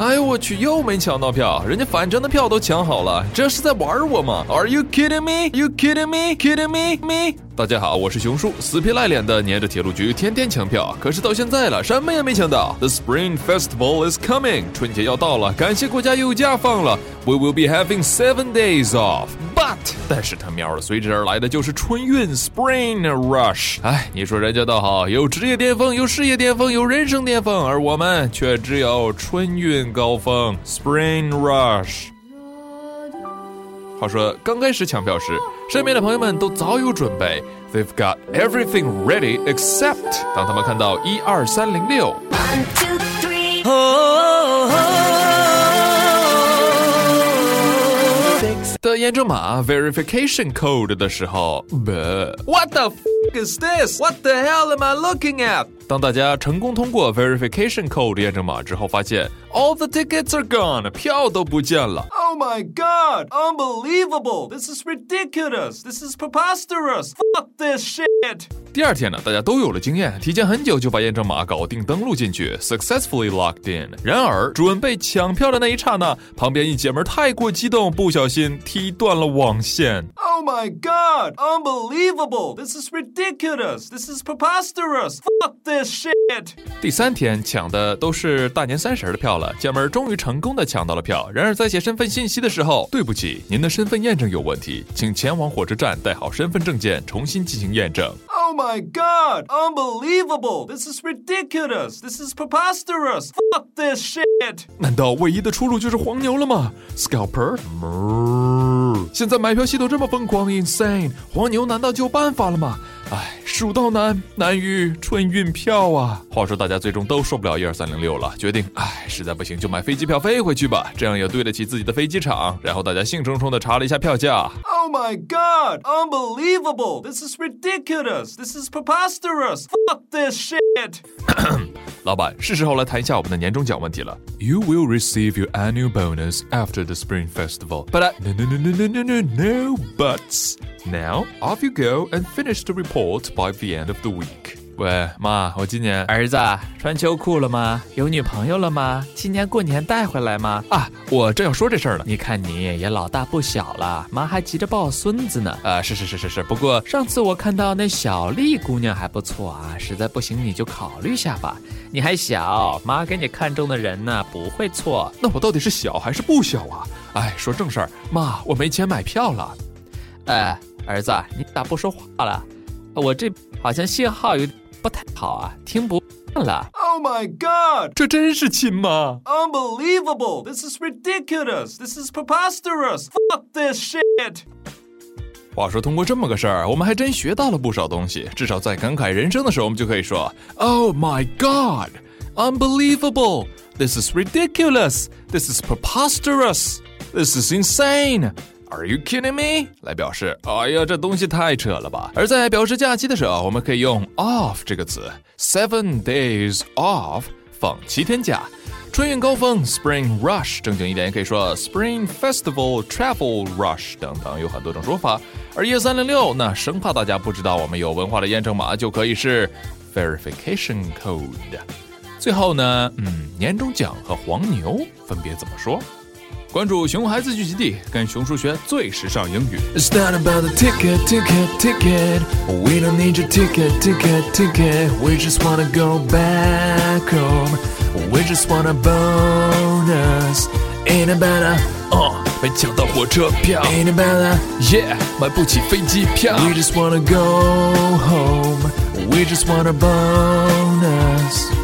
哎呦我去，又没抢到票，人家返程的票都抢好了，这是在玩我吗？Are you kidding me? You kidding me? Kidding me? Me? 大家好，我是熊叔，死皮赖脸的黏着铁路局，天天抢票，可是到现在了，什么也没抢到。The Spring Festival is coming，春节要到了，感谢国家有假放了。We will be having seven days off。But，但是他喵的，随之而来的就是春运 Spring Rush。哎，你说人家倒好，有职业巅峰，有事业巅峰，有人生巅峰，而我们却只有春运高峰 Spring Rush。话说，刚开始抢票时，身边的朋友们都早有准备，They've got everything ready except 当他们看到一二三零六。的验证码 verification code 的时候，What the f is this? What the hell am I looking at? 当大家成功通过 verification code 验证码之后，发现 all the tickets are gone，票都不见了。Oh my god! Unbelievable! This is ridiculous! This is preposterous! Fuck this shit! 第二天呢，大家都有了经验，提前很久就把验证码搞定，登录进去，successfully logged in。然而，准备抢票的那一刹那，旁边一姐们太过激动，不小心踢断了网线。Oh my god! Unbelievable! This is ridiculous! This is preposterous! Fuck this shit! 第三天抢的都是大年三十的票了，姐们儿终于成功的抢到了票。然而在写身份信息的时候，对不起，您的身份验证有问题，请前往火车站带好身份证件，重新进行验证。Oh my god! Unbelievable! This is ridiculous! This is preposterous! Fuck this shit! 难道唯一的出路就是黄牛了吗？Scalper， 现在买票系统这么疯狂，insane，黄牛难道就有办法了吗？唉，蜀道难，难于春运票啊！话说大家最终都受不了一二三零六了，决定，唉，Oh my god! Unbelievable! This is ridiculous! This is preposterous! Fuck this shit! 老板，是时候来谈一下我们的年终奖问题了。You will receive your annual bonus after the Spring Festival, but I... no, no, no, no, no, no, no, no buts. Now off you go and finish the report by the end of the week. 喂，妈，我今年儿子穿秋裤了吗？有女朋友了吗？今年过年带回来吗？啊，我正要说这事儿呢。你看你也老大不小了，妈还急着抱孙子呢。啊，是是是是是，不过上次我看到那小丽姑娘还不错啊，实在不行你就考虑下吧。你还小，妈给你看中的人呢不会错。那我到底是小还是不小啊？哎，说正事儿，妈，我没钱买票了。哎，儿子，你咋不说话了？我这好像信号有。不太好啊，听不了。Oh my god！这真是亲吗？Unbelievable! This is ridiculous! This is preposterous! Fuck this shit! 话说，通过这么个事儿，我们还真学到了不少东西。至少在感慨人生的时候，我们就可以说：Oh my god! Unbelievable! This is ridiculous! This is preposterous! This is insane! Are you kidding me？来表示，哎呀，这东西太扯了吧！而在表示假期的时候，我们可以用 off 这个词，seven days off，放七天假。春运高峰 Spring Rush，正经一点也可以说 Spring Festival Travel Rush 等等，有很多种说法。而一三零六，那生怕大家不知道我们有文化的验证码，就可以是 Verification Code。最后呢，嗯，年终奖和黄牛分别怎么说？关注熊孩子聚集地，跟熊叔学最时尚英语。It's not about the ticket, ticket, ticket. We don't need your ticket, ticket, ticket. We just wanna go back home. We just wanna bonus. Ain't about a 哦，没抢到火车票。Ain't about a yeah，买不起飞机票。We just wanna go home. We just wanna bonus.